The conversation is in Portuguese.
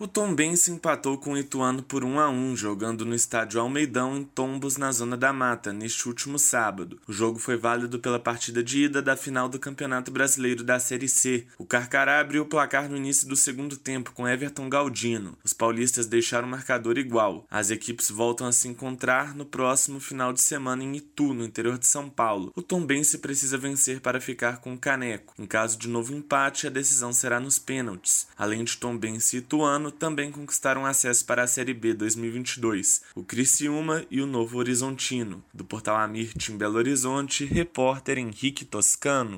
O Tombense empatou com o Ituano por 1 a 1, jogando no estádio Almeidão em Tombos, na Zona da Mata, neste último sábado. O jogo foi válido pela partida de ida da final do Campeonato Brasileiro da Série C. O Carcará abriu o placar no início do segundo tempo com Everton Galdino. Os paulistas deixaram o marcador igual. As equipes voltam a se encontrar no próximo final de semana em Itu, no interior de São Paulo. O Tombense precisa vencer para ficar com o caneco. Em caso de novo empate, a decisão será nos pênaltis. Além de Tombense e Ituano, ano também conquistaram acesso para a Série B 2022, o Criciúma e o Novo Horizontino. Do portal Amirte em Belo Horizonte, repórter Henrique Toscano.